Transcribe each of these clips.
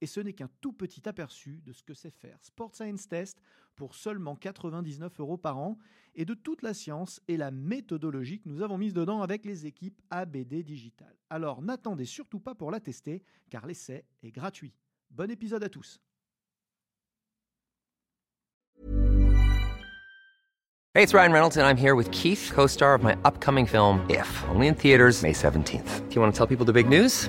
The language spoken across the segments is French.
Et ce n'est qu'un tout petit aperçu de ce que c'est faire Sport Science Test pour seulement 99 euros par an et de toute la science et la méthodologie que nous avons mise dedans avec les équipes ABD Digital. Alors n'attendez surtout pas pour la tester car l'essai est gratuit. Bon épisode à tous. Hey, it's Ryan Reynolds and I'm here with Keith, co-star of my upcoming film If, only in theaters May 17th. Do you want to tell people the big news?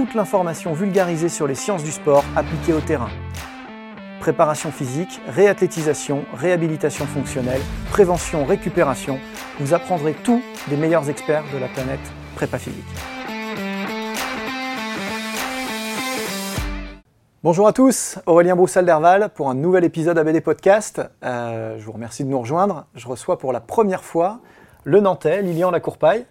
Toute l'information vulgarisée sur les sciences du sport appliquées au terrain. Préparation physique, réathlétisation, réhabilitation fonctionnelle, prévention, récupération. Vous apprendrez tout des meilleurs experts de la planète prépa physique. Bonjour à tous, Aurélien Broussal d'Herval pour un nouvel épisode ABD Podcast. Euh, je vous remercie de nous rejoindre. Je reçois pour la première fois le Nantais, Lilian Lacourpaille.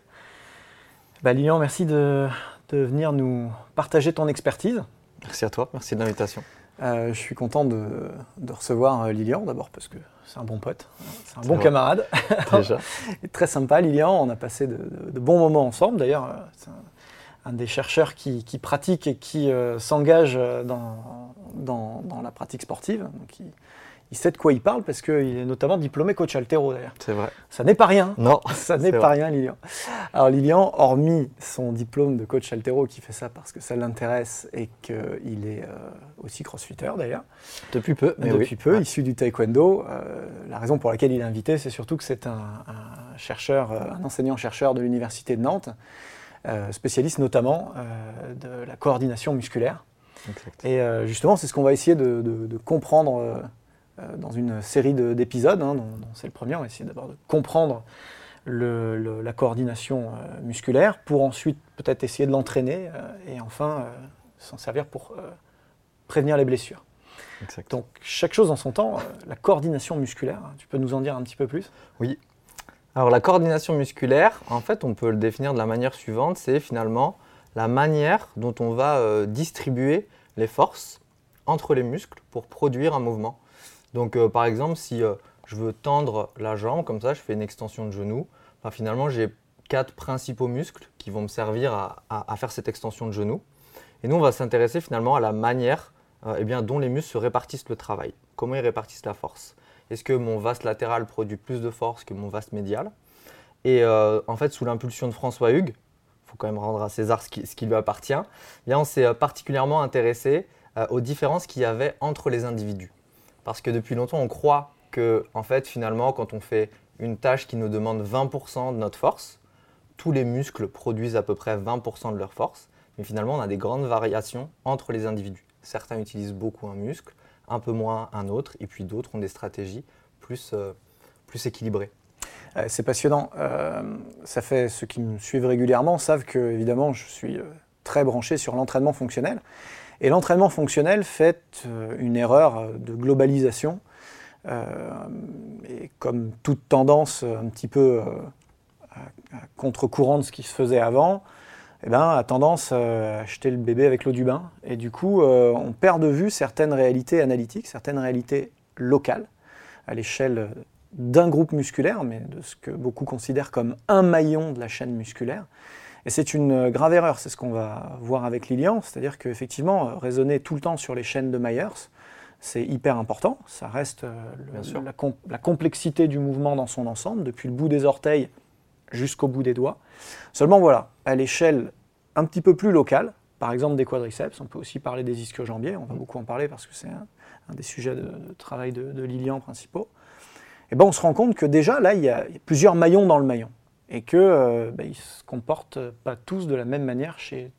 Bah, Lilian, merci de, de venir nous partager ton expertise. Merci à toi, merci de l'invitation. Euh, je suis content de, de recevoir euh, Lilian d'abord parce que c'est un bon pote, c'est un bon vrai. camarade. Déjà. Très sympa Lilian, on a passé de, de- de bons moments ensemble. D'ailleurs, c'est un, un des chercheurs qui, qui pratique et qui euh, s'engage dans, dans, dans la pratique sportive. Donc, il, il sait de quoi il parle parce qu'il est notamment diplômé coach altéro d'ailleurs. C'est vrai. Ça n'est pas rien. Non, Ça n'est pas vrai. rien, Lilian. Alors, Lilian, hormis son diplôme de coach altéro qui fait ça parce que ça l'intéresse et qu'il est euh, aussi crossfitter d'ailleurs, Depuis peu, mais depuis oui. peu, Ouais. issu du taekwondo, euh, la raison pour laquelle il est invité, c'est surtout que c'est un, un chercheur, euh, un enseignant-chercheur de l'Université de Nantes, euh, spécialiste notamment de la coordination musculaire. Exact. Et justement, c'est ce qu'on va essayer de, de- de comprendre dans une série de- d'épisodes, hein, c'est le premier. On va essayer d'abord de comprendre le- le- la coordination euh, musculaire pour ensuite peut-être essayer de l'entraîner euh, et enfin euh, s'en servir pour euh, prévenir les blessures. exact. Donc chaque chose en son temps, euh, la coordination musculaire, hein, tu peux nous en dire un petit peu plus? Oui. Alors la coordination musculaire, en fait, on peut le définir de la manière suivante, c'est finalement la manière dont on va euh, distribuer les forces entre les muscles pour produire un mouvement. Donc euh, par exemple, si euh, je veux tendre la jambe, comme ça, je fais une extension de genou, bah, finalement j'ai quatre principaux muscles qui vont me servir à, faire cette extension de genou. Et nous, on va s'intéresser finalement à la manière euh, eh dont les muscles se répartissent le travail, comment ils répartissent la force. Est-ce que mon vaste latéral produit plus de force que mon vaste médial? Et en fait, sous l'impulsion de François Hugues, il faut quand même rendre à César ce qui, lui appartient, eh on s'est particulièrement intéressé aux différences qu'il y avait entre les individus. Parce que depuis longtemps, on croit que, en fait, finalement, quand on fait une tâche qui nous demande 20% de notre force, tous les muscles produisent à peu près 20% de leur force. Mais finalement, on a des grandes variations entre les individus. Certains utilisent beaucoup un muscle, un peu moins un autre, et puis d'autres ont des stratégies plus, euh, plus équilibrées. Euh, C'est passionnant. Euh, ça fait ceux qui me suivent régulièrement savent que évidemment je suis très branché sur l'entraînement fonctionnel. Et l'entraînement fonctionnel fait euh, une erreur euh, de globalisation. Euh, et comme toute tendance un petit peu contre-courant de ce qui se faisait avant, eh ben, a tendance à jeter le bébé avec l'eau du bain. Et du coup, on perd de vue certaines réalités analytiques, certaines réalités locales, à l'échelle d'un groupe musculaire, mais de ce que beaucoup considèrent comme un maillon de la chaîne musculaire. Et c'est une grave erreur, c'est ce qu'on va voir avec Lilian, c'est-à-dire qu'effectivement, euh, raisonner tout le temps sur les chaînes de Myers, c'est hyper important, ça reste euh, le- la, com- la complexité du mouvement dans son ensemble, depuis le bout des orteils jusqu'au bout des doigts. Seulement voilà, à l'échelle un petit peu plus locale, par exemple des quadriceps, on peut aussi parler des ischio-jambiers, on va beaucoup en parler parce que c'est un, des sujets de, travail de, Lilian principaux. Et ben on se rend compte que déjà là, il y a, plusieurs maillons dans le maillon et qu'ils euh, ne se comportent pas tous de la même manière chez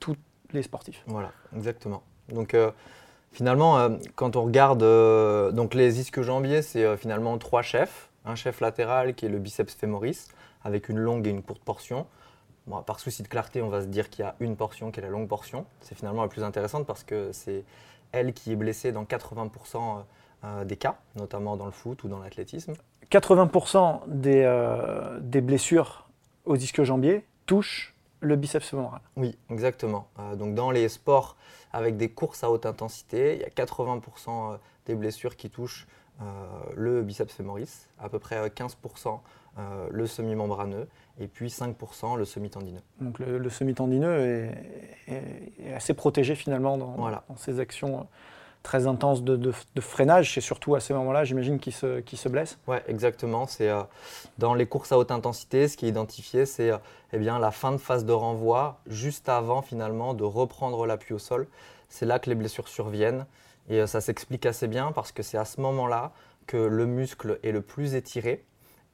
tous les sportifs. Voilà, exactement. Donc euh, finalement, euh, quand on regarde donc les ischio-jambiers, c'est finalement trois chefs. Un chef latéral qui est le biceps fémoris avec une longue et une courte portion par souci de clarté, on va se dire qu'il y a une portion qui est la longue portion. C'est finalement la plus intéressante parce que c'est elle qui est blessée dans 80% euh, des cas, notamment dans le foot ou dans l'athlétisme. 80% des, euh, des blessures au disque jambier touchent le biceps fémoral. Oui, exactement. Euh, donc dans les sports avec des courses à haute intensité, il y a 80% des blessures qui touchent le biceps fémoris, à peu près 15% le semi-membraneux et puis 5% le semi-tendineux. Donc le, semi-tendineux est, assez protégé finalement dans, ces actions euh, très intenses de, freinage. C'est surtout à ces moments-là, j'imagine, qu'il se, qui se blesse. Oui, exactement. C'est euh, dans les courses à haute intensité, ce qui est identifié, c'est euh, eh la fin de phase de renvoi, juste avant finalement de reprendre l'appui au sol. C'est là que les blessures surviennent. Et ça s'explique assez bien parce que c'est à ce moment-là que le muscle est le plus étiré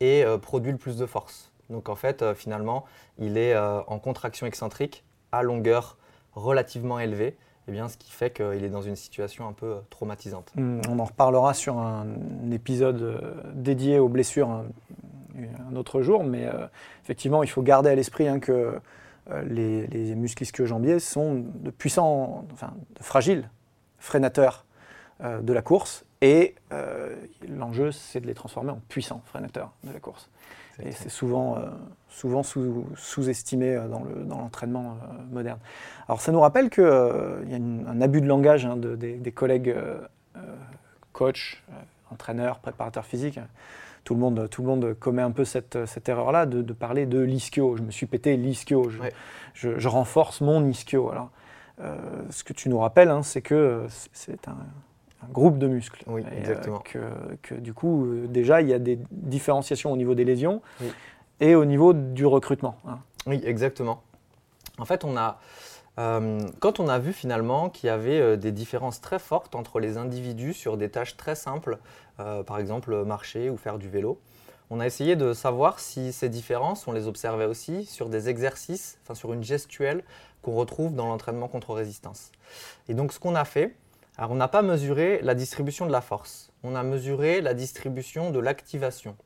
et produit le plus de force. Donc en fait, euh, finalement, il est euh, en contraction excentrique à longueur relativement élevée. Eh bien, ce qui fait qu'il est dans une situation un peu euh, traumatisante. Hmm, on en reparlera sur un, épisode dédié aux blessures un, autre jour, mais effectivement, il faut garder à l'esprit hein, que les, les, muscles ischio-jambiers sont de puissants, enfin de fragiles freinateurs de la course, et l'enjeu, c'est de les transformer en puissants freinateurs de la course. Et c'est souvent, euh, souvent sous-estimé euh, dans l'entraînement euh, moderne. Alors ça nous rappelle qu'il y a un abus de langage hein, des, collègues coachs, entraîneurs, préparateurs physiques. Tout le, monde, tout le monde commet un peu cette, cette erreur-là de, parler de l'ischio. Je me suis pété l'ischio. Je, je, renforce mon ischio. Alors, ce que tu nous rappelles, hein, c'est que c'est un, groupe de muscles. Oui, euh, exactement. que, du coup, euh, déjà, il y a des différenciations au niveau des lésions et au niveau du recrutement. Hein. Oui, exactement. En fait, on a, euh, quand on a vu finalement qu'il y avait des différences très fortes entre les individus sur des tâches très simples, par exemple marcher ou faire du vélo, on a essayé de savoir si ces différences, on les observait aussi sur des exercices, enfin sur une gestuelle qu'on retrouve dans l'entraînement contre résistance. Et donc ce qu'on a fait, alors on n'a pas mesuré la distribution de la force, on a mesuré la distribution de l'activation.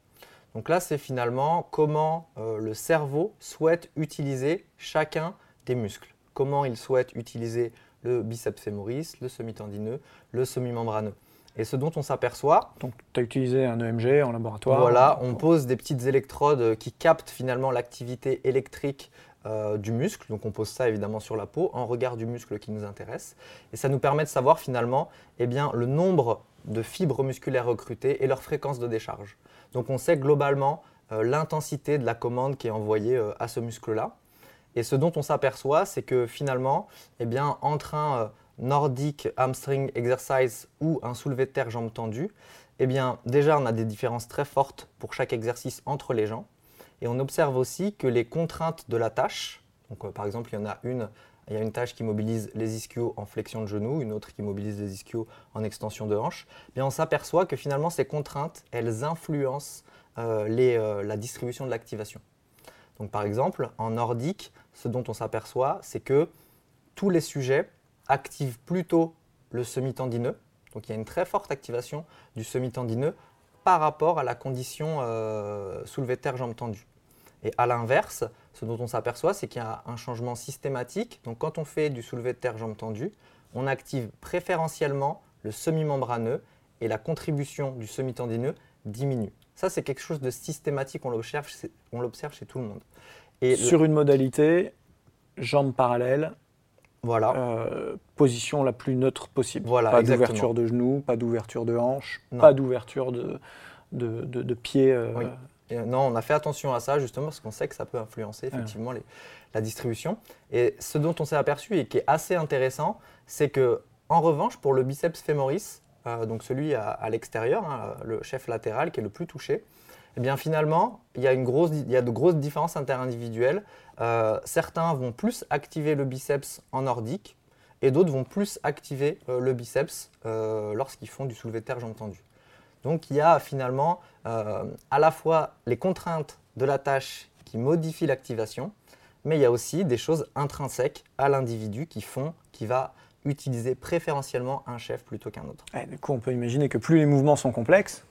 Donc là, c'est finalement comment euh, le cerveau souhaite utiliser chacun des muscles. Comment il souhaite utiliser le biceps fémoris, le semi-tendineux, le semi-membraneux. Et ce dont on s'aperçoit. Donc, tu as utilisé un EMG en laboratoire Voilà, on pose des petites électrodes qui captent finalement l'activité électrique euh, du muscle. Donc on pose ça évidemment sur la peau en regard du muscle qui nous intéresse. Et ça nous permet de savoir finalement eh bien, le nombre de fibres musculaires recrutées et leur fréquence de décharge. Donc on sait globalement euh, l'intensité de la commande qui est envoyée euh, à ce muscle-là. Et ce dont on s'aperçoit, c'est que finalement, eh bien, entre un nordique hamstring exercise ou un soulevé de terre jambes tendues, eh bien, déjà on a des différences très fortes pour chaque exercice entre les gens. Et on observe aussi que les contraintes de la tâche, euh, par exemple il y en a une, tâche qui mobilise les ischios en flexion de genou, une autre qui mobilise les ischios en extension de hanche, bien on s'aperçoit que finalement ces contraintes, elles influencent euh, euh, la distribution de l'activation. Par exemple, en nordique, ce dont on s'aperçoit, c'est que tous les sujets activent plutôt le semi-tendineux, donc il y a une très forte activation du semi-tendineux par rapport à la condition euh, soulevé terre jambes tendues. Et à l'inverse, ce dont on s'aperçoit, c'est qu'il y a un changement systématique. Donc quand on fait du soulevé de terre jambes tendues, on active préférentiellement le semi-membraneux et la contribution du semi-tendineux diminue. Ça, c'est quelque chose de systématique, on l'observe, chez tout le monde. Sur une modalité, jambes parallèles, voilà. Euh, position la plus neutre possible. Voilà, pas d'ouverture de genoux, pas d'ouverture de hanches, pas d'ouverture de, de, de, pieds. Euh. non, on a fait attention à ça justement parce qu'on sait que ça peut influencer effectivement la distribution. Et ce dont on s'est aperçu et qui est assez intéressant, c'est que en revanche, pour le biceps fémoris, euh, donc celui à, l'extérieur, hein, le chef latéral qui est le plus touché, Eh bien finalement, il y a, une grosse, il y a de grosses différences interindividuelles. Euh, certains vont plus activer le biceps en nordique et d'autres vont plus activer euh, le biceps euh, lorsqu'ils font du soulevé de terre jambes tendues. Donc il y a finalement à la fois les contraintes de la tâche qui modifient l'activation, mais il y a aussi des choses intrinsèques à l'individu qui font qu'il va utiliser préférentiellement un chef plutôt qu'un autre. du coup, on peut imaginer que plus les mouvements sont complexes,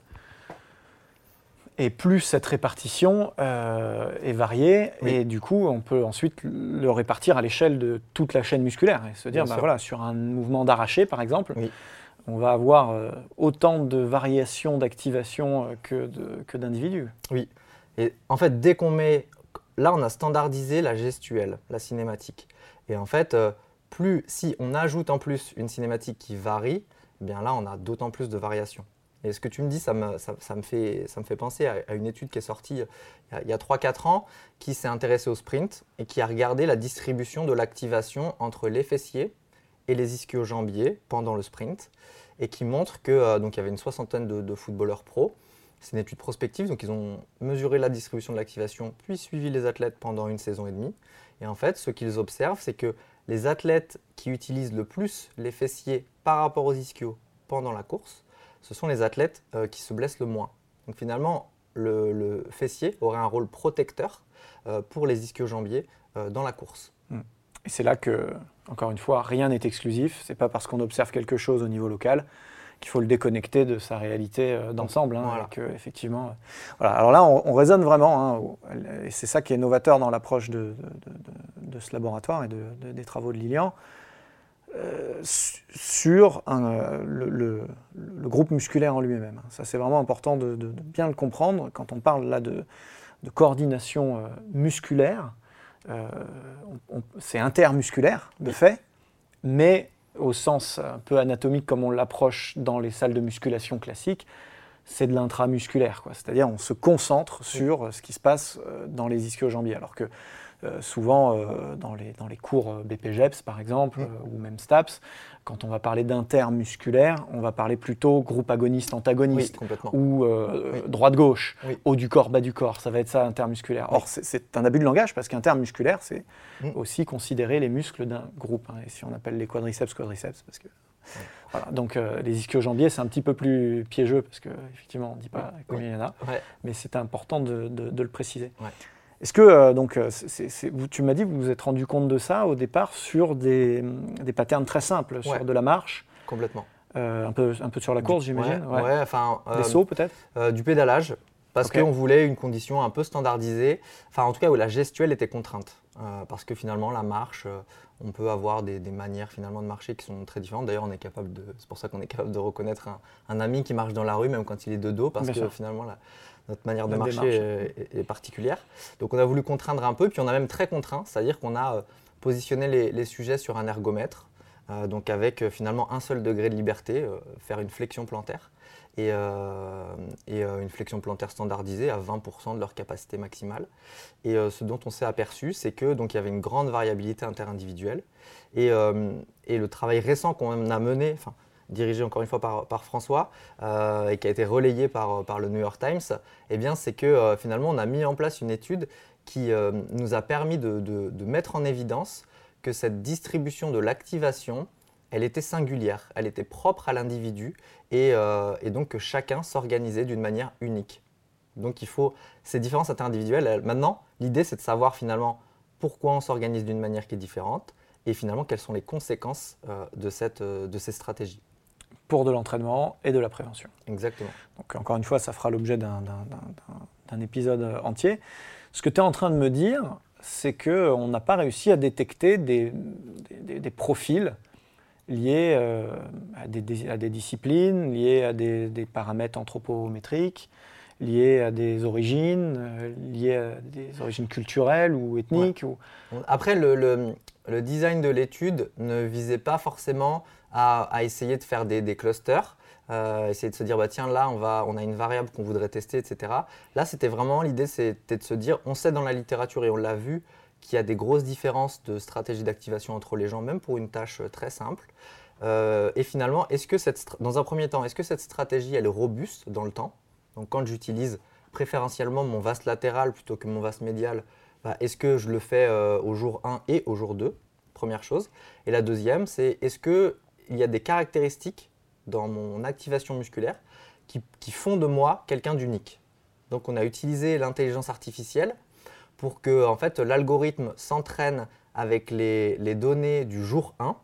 et plus cette répartition euh, est variée, et du coup, on peut ensuite le répartir à l'échelle de toute la chaîne musculaire, et se dire, bah voilà, sur un mouvement d'arraché, par exemple, on va avoir euh, autant de variations d'activation euh, que d'individus. oui, et en fait, dès qu'on met, là, on a standardisé la gestuelle, la cinématique, et en fait, plus si on ajoute en plus une cinématique qui varie, eh bien là, on a d'autant plus de variations. Et ce que tu me dis, ça me, ça, me, fait, ça me fait penser à, une étude qui est sortie il y a, 3-4 ans, qui s'est intéressée au sprint et qui a regardé la distribution de l'activation entre les fessiers et les ischio-jambiers pendant le sprint, et qui montre que euh, il y avait une soixantaine de, footballeurs pro. C'est une étude prospective, donc ils ont mesuré la distribution de l'activation, puis suivi les athlètes pendant une saison et demie. Et en fait, ce qu'ils observent, c'est que les athlètes qui utilisent le plus les fessiers par rapport aux ischios pendant la course, ce sont les athlètes euh, qui se blessent le moins. Donc finalement, le, fessier aurait un rôle protecteur euh, pour les ischio-jambiers euh, dans la course. Hmm. Et c'est là que, encore une fois, rien n'est exclusif. C'est pas parce qu'on observe quelque chose au niveau local qu'il faut le déconnecter de sa réalité d'ensemble. Hein, effectivement, voilà. Alors là, on, raisonne vraiment, hein, et c'est ça qui est novateur dans l'approche de, ce laboratoire et des travaux de Lilian. Euh, sur euh, le, groupe musculaire en lui-même. Ça, c'est vraiment important de, bien le comprendre. Quand on parle là de, coordination euh, musculaire, c'est intermusculaire, de fait, mais au sens un peu anatomique comme on l'approche dans les salles de musculation classiques, c'est de l'intramusculaire. C'est-à-dire on se concentre sur ce qui se passe dans les ischio-jambiers. Alors que euh, souvent euh, dans, les, dans les cours euh, BPGEPS par exemple, mm. ou même STAPS, quand on va parler d'intermusculaire, on va parler plutôt groupe agoniste-antagoniste, ou droite-gauche, haut du corps, bas du corps, ça va être ça intermusculaire. Or, c'est un abus de langage parce qu'intermusculaire, c'est mm. aussi considérer les muscles d'un groupe. Hein, et si on appelle les quadriceps quadriceps, parce que voilà, donc les ischio-jambiers, c'est un petit peu plus piégeux parce qu'effectivement, on ne dit pas combien il y en a, mais c'est important de, de, le préciser. Est-ce que, euh, donc, euh, tu m'as dit que vous vous êtes rendu compte de ça au départ sur des, des patterns très simples, sur de la marche Complètement. Euh, un, peu, un peu sur la course, j'imagine ouais, enfin. des sauts peut-être Du pédalage, parce qu'on voulait une condition un peu standardisée, enfin en tout cas où la gestuelle était contrainte. parce que finalement, la marche, on peut avoir des, manières finalement de marcher qui sont très différentes. D'ailleurs, on est capable de, c'est pour ça qu'on est capable de reconnaître un, un, ami qui marche dans la rue, même quand il est de dos, parce que finalement, la, notre manière de marcher est, particulière. Donc on a voulu contraindre un peu, puis on a même très contraint, c'est-à-dire qu'on a euh, positionné les, sujets sur un ergomètre, euh, donc avec euh, finalement un seul degré de liberté, faire une flexion plantaire. Et, une flexion plantaire standardisée à 20% de leur capacité maximale. Et ce dont on s'est aperçu, c'est que donc il y avait une grande variabilité interindividuelle. Et, et le travail récent qu'on a mené, enfin dirigé encore une fois par, François euh, et qui a été relayé par, par le New York Times, eh c'est que euh, finalement, on a mis en place une étude qui euh, nous a permis de, mettre en évidence que cette distribution de l'activation, elle était singulière, elle était propre à l'individu et, et, donc que chacun s'organisait d'une manière unique. Donc il faut ces différences interindividuelles. Maintenant, l'idée c'est de savoir finalement pourquoi on s'organise d'une manière qui est différente et finalement quelles sont les conséquences de, cette, de ces stratégies pour de l'entraînement et de la prévention. Exactement. Donc encore une fois, ça fera l'objet d'un épisode entier. Ce que tu es en train de me dire, c'est qu'on n'a pas réussi à détecter des, des, profils liés euh, à, des, à, des, disciplines, liés à des, paramètres anthropométriques, liés à des origines, euh, liés à des origines culturelles ou ethniques. Ou... Après, le, le, le design de l'étude ne visait pas forcément à, essayer de faire des, clusters, euh, essayer de se dire bah tiens là on a une variable qu'on voudrait tester etc. Là c'était vraiment l'idée c'était de se dire on sait dans la littérature et on l'a vu qu'il y a des grosses différences de stratégie d'activation entre les gens même pour une tâche euh, très simple. Euh, et finalement est-ce que cette dans un premier temps est-ce que cette stratégie elle est robuste dans le temps? Donc quand j'utilise préférentiellement mon vaste latéral plutôt que mon vaste médial, bah, est-ce que je le fais au jour 1 et au jour 2 Première chose. Et la deuxième, c'est est-ce qu'il y a des caractéristiques dans mon activation musculaire qui, font de moi quelqu'un d'unique Donc on a utilisé l'intelligence artificielle pour que l'algorithme s'entraîne avec les, données du jour 1.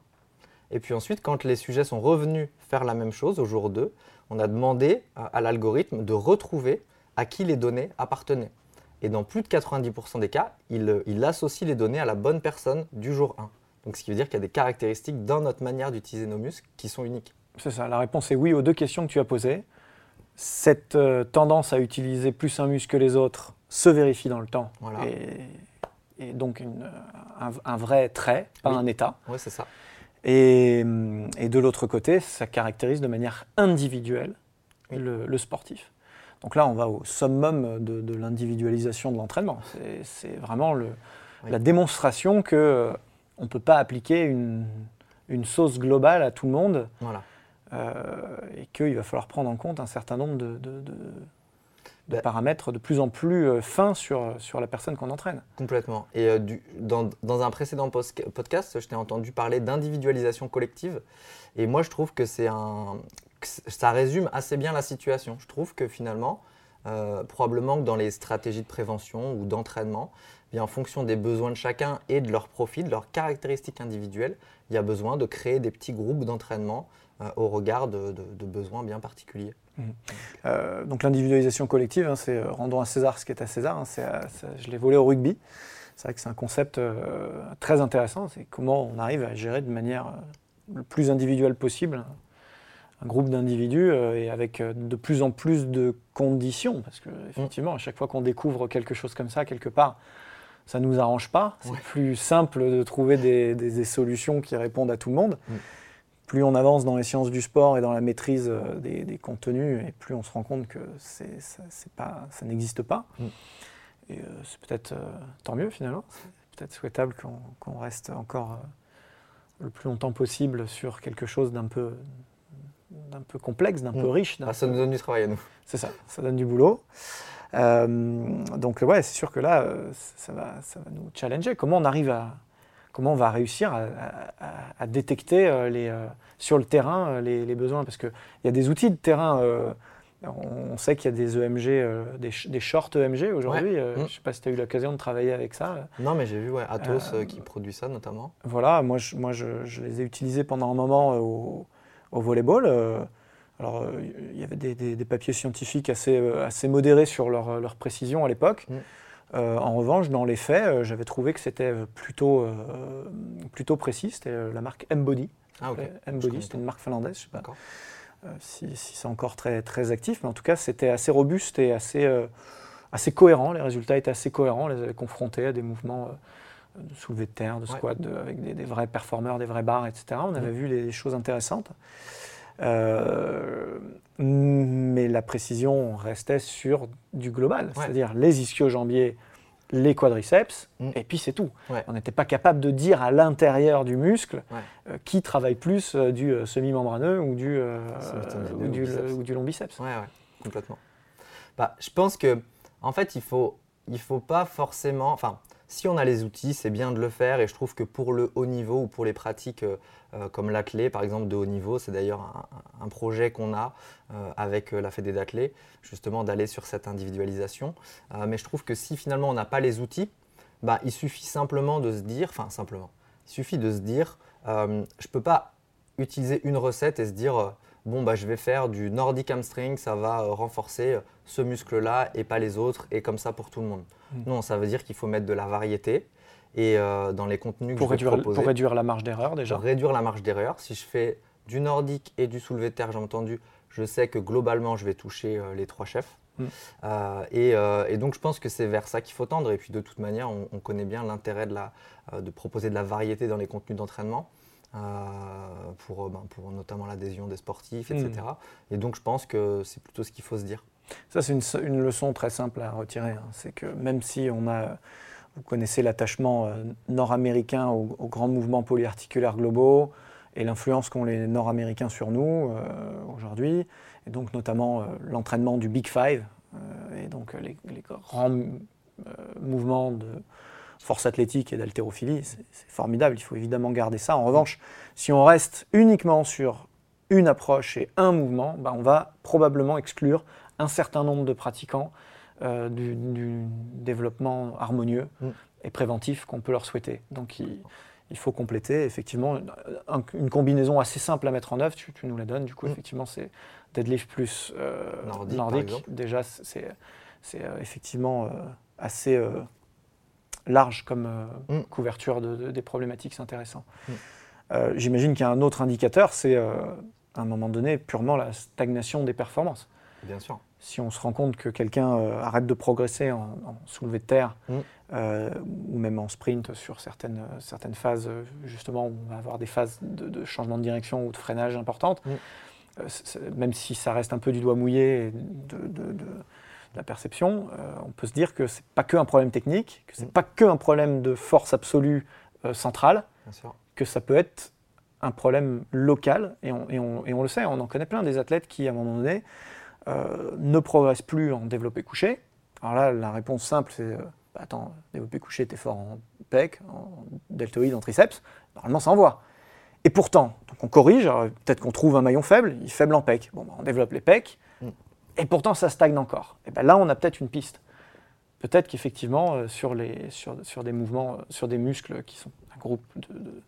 Et puis ensuite, quand les sujets sont revenus faire la même chose au jour 2, on a demandé à l'algorithme de retrouver à qui les données appartenaient. Et dans plus de 90% des cas, il, associe les données à la bonne personne du jour 1. Donc ce qui veut dire qu'il y a des caractéristiques dans notre manière d'utiliser nos muscles qui sont uniques. C'est ça, la réponse est oui aux deux questions que tu as posées. Cette euh, tendance à utiliser plus un muscle que les autres se vérifie dans le temps. Et, donc un, vrai trait, pas un état. Oui, c'est ça. Et, de l'autre côté, ça caractérise de manière individuelle le sportif. Donc là, on va au summum de, l'individualisation de l'entraînement. C'est vraiment la démonstration qu'on euh, ne peut pas appliquer une, sauce globale à tout le monde. Euh, et qu'il va falloir prendre en compte un certain nombre de, bah paramètres de plus en plus euh, fins sur, sur la personne qu'on entraîne. Complètement. Et dans, dans, un précédent podcast, je t'ai entendu parler d'individualisation collective. Et moi, je trouve que c'est un, ça résume assez bien la situation. Je trouve que finalement, euh, probablement que dans les stratégies de prévention ou d'entraînement, eh en fonction des besoins de chacun et de leur profil, de leurs caractéristiques individuelles, il y a besoin de créer des petits groupes d'entraînement euh, au regard de, besoins bien particuliers. Mmh. Euh, donc l'individualisation collective, hein, c'est rendons à César ce qui est à César. Hein, je l'ai volé au rugby. C'est vrai que c'est un concept très intéressant. C'est comment on arrive à gérer de manière le plus individuelle possible un groupe d'individus euh, et avec euh, de plus en plus de conditions, parce que effectivement, à chaque fois qu'on découvre quelque chose comme ça, quelque part, ça ne nous arrange pas. C'est plus simple de trouver des, solutions qui répondent à tout le monde. Plus on avance dans les sciences du sport et dans la maîtrise euh, des, contenus, et plus on se rend compte que ça, pas, ça n'existe pas. Et c'est peut-être tant mieux finalement. C'est peut-être souhaitable qu'on reste encore le plus longtemps possible sur quelque chose d'un peu d'un peu complexe, d'un peu mm. riche. Ah, ça nous donne du travail à nous. C'est ça, ça donne du boulot. Euh, donc ouais, c'est sûr que là, euh, ça, va, ça va nous challenger. Comment on arrive à, comment on va réussir à, détecter euh, les, sur le terrain les, besoins? Parce qu'il y a des outils de terrain. on sait qu'il y a des EMG, des, shorts EMG aujourd'hui. Je ne sais pas si tu as eu l'occasion de travailler avec ça. Non, mais j'ai vu ouais, Atos qui produit ça notamment. Voilà, moi, je, moi je, je, les ai utilisés pendant un moment au, au volleyball. Euh, alors, euh, il y avait des, papiers scientifiques assez, euh, assez modérés sur leur, leur précision à l'époque. Mm. en revanche, dans les faits, j'avais trouvé que c'était plutôt, plutôt précis. C'était la marque M-Body. Ah, M-Body, c'était une marque finlandaise, je sais pas si, c'est encore très, très actif, mais en tout cas, c'était assez robuste et assez, assez cohérent. Les résultats étaient assez cohérents. On les avait confrontés à des mouvements de soulevé de terre, de squat, avec des, vrais performeurs, des vrais bars, etc. On avait vu des choses intéressantes. Euh, mais la précision restait sur du global, c'est-à-dire les ischio-jambiers, les quadriceps, mm. et puis c'est tout. On n'était pas capable de dire à l'intérieur du muscle euh, qui travaille plus euh, du semi-membraneux ou du, ou du, ou du, long biceps. Ouais, complètement. Bah, je pense que, en fait, il faut, il faut pas forcément. Enfin, si on a les outils, c'est bien de le faire et je trouve que pour le haut niveau ou pour les pratiques euh, euh, comme l'athlé, par exemple, de haut niveau, c'est d'ailleurs un, projet qu'on a euh, avec la Fédé d'athlé, justement d'aller sur cette individualisation. mais je trouve que si finalement on n'a pas les outils, bah, il suffit simplement de se dire, enfin simplement, il suffit de se dire, je ne peux pas utiliser une recette et se dire bon, bah, je vais faire du nordic hamstring, ça va euh, renforcer euh, ce muscle-là et pas les autres, et comme ça pour tout le monde. Hmm. Non, ça veut dire qu'il faut mettre de la variété. Et euh, dans les contenus pour que réduire, je vais Pour réduire la marge d'erreur déjà Pour réduire la marge d'erreur. Si je fais du nordique et du soulevé de terre, j'ai entendu, je sais que globalement, je vais toucher les trois chefs. Hmm. et, donc, je pense que c'est vers ça qu'il faut tendre. Et puis, de toute manière, on, connaît bien l'intérêt de, de proposer de la variété dans les contenus d'entraînement. Euh, pour, ben, pour notamment l'adhésion des sportifs, etc. Hmm. Et donc je pense que c'est plutôt ce qu'il faut se dire. Ça, c'est une, leçon très simple à retirer. Hein. C'est que même si on a, vous connaissez l'attachement euh, nord-américain aux, grands mouvements polyarticulaires globaux et l'influence qu'ont les nord-américains sur nous euh, aujourd'hui, et donc notamment l'entraînement du Big Five, et donc les, les grands mouvements de force athlétique et d'haltérophilie, c'est formidable, il faut évidemment garder ça. En revanche, si on reste uniquement sur une approche et un mouvement, ben, on va probablement exclure un certain nombre de pratiquants euh, du, développement harmonieux mm. et préventif qu'on peut leur souhaiter. Donc il, faut compléter effectivement une, combinaison assez simple à mettre en œuvre. Tu, nous la donnes, du coup, mm. effectivement, c'est deadlift plus euh, nordique. Déjà, c'est euh, effectivement assez large comme mm. couverture de, des problématiques, c'est intéressant. J'imagine qu'il y a un autre indicateur, c'est à un moment donné purement la stagnation des performances. Bien sûr. Si on se rend compte que quelqu'un euh, arrête de progresser en, soulevé de terre, mm. euh, ou même en sprint sur certaines, certaines phases, justement, où on va avoir des phases de, changement de direction ou de freinage importantes, mm. euh, même si ça reste un peu du doigt mouillé de, la perception, on peut se dire que c'est pas que un problème technique, que c'est mm. pas que un problème de force absolue centrale, que ça peut être un problème local, et on, et, on, et on, le sait, on en connaît plein des athlètes qui, à un moment donné, euh, ne progressent plus en développé couché. Alors là, la réponse simple, c'est euh, bah, attends, développé couché, t'es fort en pec, en deltoïde, en triceps, normalement ça envoie. Et pourtant, donc on corrige, peut-être qu'on trouve un maillon faible, il est faible en pec. Bon, bah, on développe les pecs, mm. Et pourtant ça stagne encore. Et ben là, on a peut-être une piste. Peut-être qu'effectivement, euh, sur, les, sur, sur, des mouvements, sur des muscles qui sont un groupe de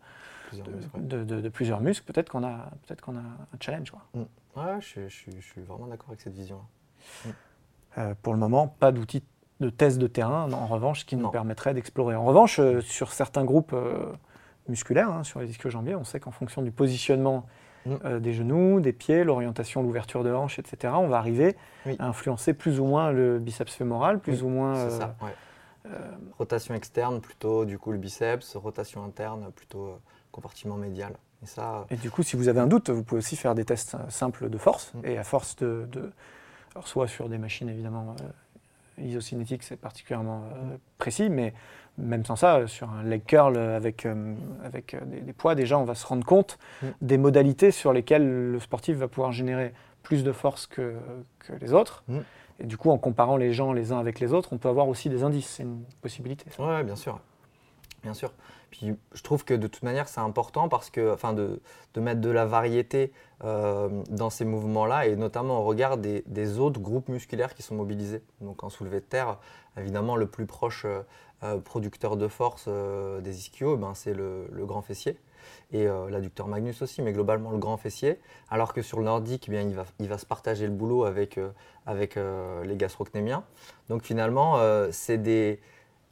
de, plusieurs muscles, peut-être qu'on a, peut qu'on a un challenge. Quoi. Mm. Ouais, je, suis vraiment d'accord avec cette vision. Mm. Euh, pour le moment, pas d'outils de test de terrain, en revanche, qui nous permettrait d'explorer. En revanche, euh, sur certains groupes euh, musculaires, hein, sur les ischio-jambiers, on sait qu'en fonction du positionnement mm. des genoux, des pieds, l'orientation, l'ouverture de hanche, etc., on va arriver à influencer plus ou moins le biceps fémoral, plus ou moins. Ça, rotation externe plutôt du coup le biceps, rotation interne plutôt compartiment médial. Et, ça, et du coup, si vous avez un doute, vous pouvez aussi faire des tests euh, simples de force. Mm. Et à force de, alors soit sur des machines évidemment euh, isocinétiques, c'est particulièrement euh, précis, mais même sans ça, sur un leg curl avec, avec des, poids, déjà, on va se rendre compte mm. des modalités sur lesquelles le sportif va pouvoir générer plus de force que, que les autres. Mm. Et du coup, en comparant les gens les uns avec les autres, on peut avoir aussi des indices. C'est une possibilité. Oui, bien sûr. Bien sûr. Puis je trouve que de toute manière, c'est important parce que, enfin, de, de, mettre de la variété euh, dans ces mouvements-là et notamment au regard des, des, autres groupes musculaires qui sont mobilisés. Donc en soulevé de terre, évidemment, le plus proche euh, euh, producteur de force des ischios, ben, c'est le, le, grand fessier et l'adducteur magnus aussi, mais globalement le grand fessier. Alors que sur le nordique, eh bien, il, va, il va se partager le boulot avec, avec les gastrocnémiens. Donc finalement, c'est des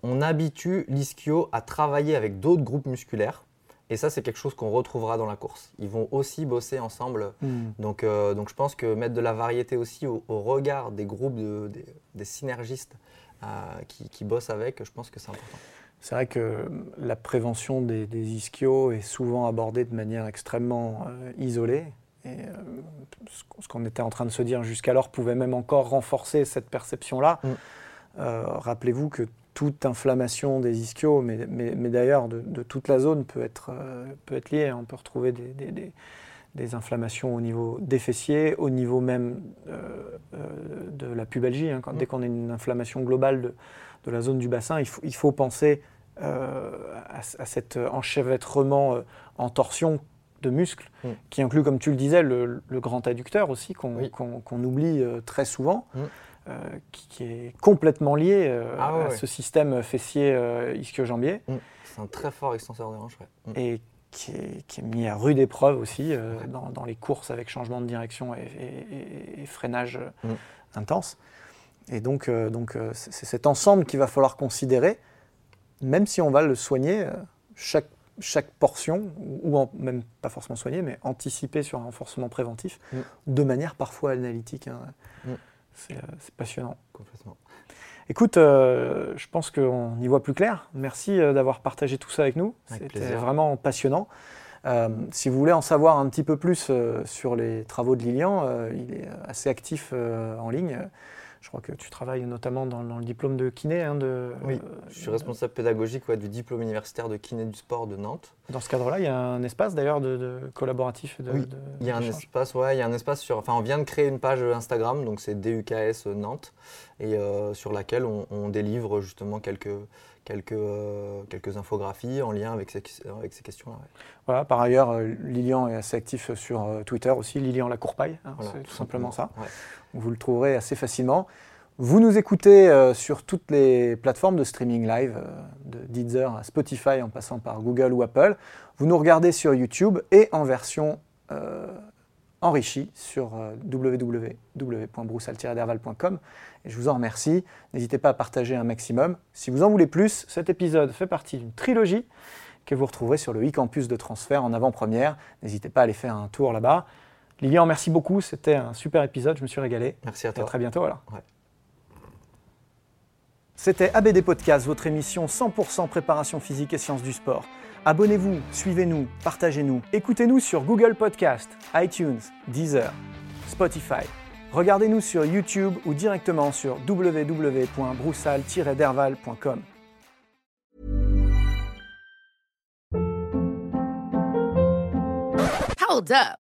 on habitue l'ischio à travailler avec d'autres groupes musculaires. Et ça, c'est quelque chose qu'on retrouvera dans la course. Ils vont aussi bosser ensemble. Hmm. Donc, euh, donc, je pense que mettre de la variété aussi au, regard des groupes, des, synergistes euh, qui, bossent avec, je pense que c'est important. C'est vrai que la prévention des, ischios est souvent abordée de manière extrêmement euh, isolée. Et ce qu'on était en train de se dire jusqu'alors pouvait même encore renforcer cette perception-là. Hmm. Rappelez-vous que toute inflammation des ischios, mais, mais, d'ailleurs de, toute la zone peut être, euh, peut être liée. On peut retrouver des, des, inflammations au niveau des fessiers, au niveau même euh, euh, de la pubalgie. Hein. Dès qu'on a une inflammation globale de, de, la zone du bassin, il faut, il faut penser à, cet enchevêtrement en torsion de muscles, mm. qui inclut, comme tu le disais, le, grand adducteur aussi, qu'on oublie très souvent. Mm. Euh, qui, est complètement lié euh, ah à ce système fessier euh, ischio-jambier. Mm. C'est un très fort extenseur de hanche. Mm. Et qui est, mis à rude épreuve aussi dans, les courses avec changement de direction et, freinage mm. intense. Et donc, donc c'est cet ensemble qu'il va falloir considérer, même si on va le soigner chaque, chaque portion, ou même pas forcément soigner, mais anticiper sur un renforcement préventif, de manière parfois analytique. Hein. C'est passionnant. Complètement. Écoute, euh, je pense qu'on y voit plus clair. Merci euh, d'avoir partagé tout ça avec nous. C'était vraiment passionnant. si vous voulez en savoir un petit peu plus sur les travaux de Lilian, il est assez actif en ligne. Je crois que tu travailles notamment dans, le diplôme de kiné. Hein, de, oui, je suis responsable pédagogique du diplôme universitaire de kiné du sport de Nantes. Dans ce cadre-là, il y a un espace d'ailleurs de, collaboratif. De, oui, il y a un espace, ouais, il y a un espace sur. Enfin, on vient de créer une page Instagram, donc c'est DUKS Nantes, et sur laquelle on, délivre justement quelques quelques, euh, quelques infographies en lien avec ces, avec ces questions-là. Voilà, par ailleurs, euh, Lilian est assez actif sur euh, Twitter aussi, Lilian Lacourpaille, hein, c'est tout simplement, ça. Vous le trouverez assez facilement. Vous nous écoutez sur toutes les plateformes de streaming live, de Deezer à Spotify en passant par Google ou Apple. Vous nous regardez sur YouTube et en version enrichi sur euh, www.broussal-derval.com. Je vous en remercie. N'hésitez pas à partager un maximum. Si vous en voulez plus, cet épisode fait partie d'une trilogie que vous retrouverez sur le e-campus de transfert en avant-première. N'hésitez pas à aller faire un tour là-bas. Lilian, merci beaucoup. C'était un super épisode. Je me suis régalé. Merci à toi. à très bientôt alors. C'était ABD Podcast, votre émission 100% préparation physique et sciences du sport. Abonnez-vous, suivez-nous, partagez-nous. Écoutez-nous sur Google Podcast, iTunes, Deezer, Spotify. Regardez-nous sur YouTube ou directement sur www.broussal-derval.com. Hold up.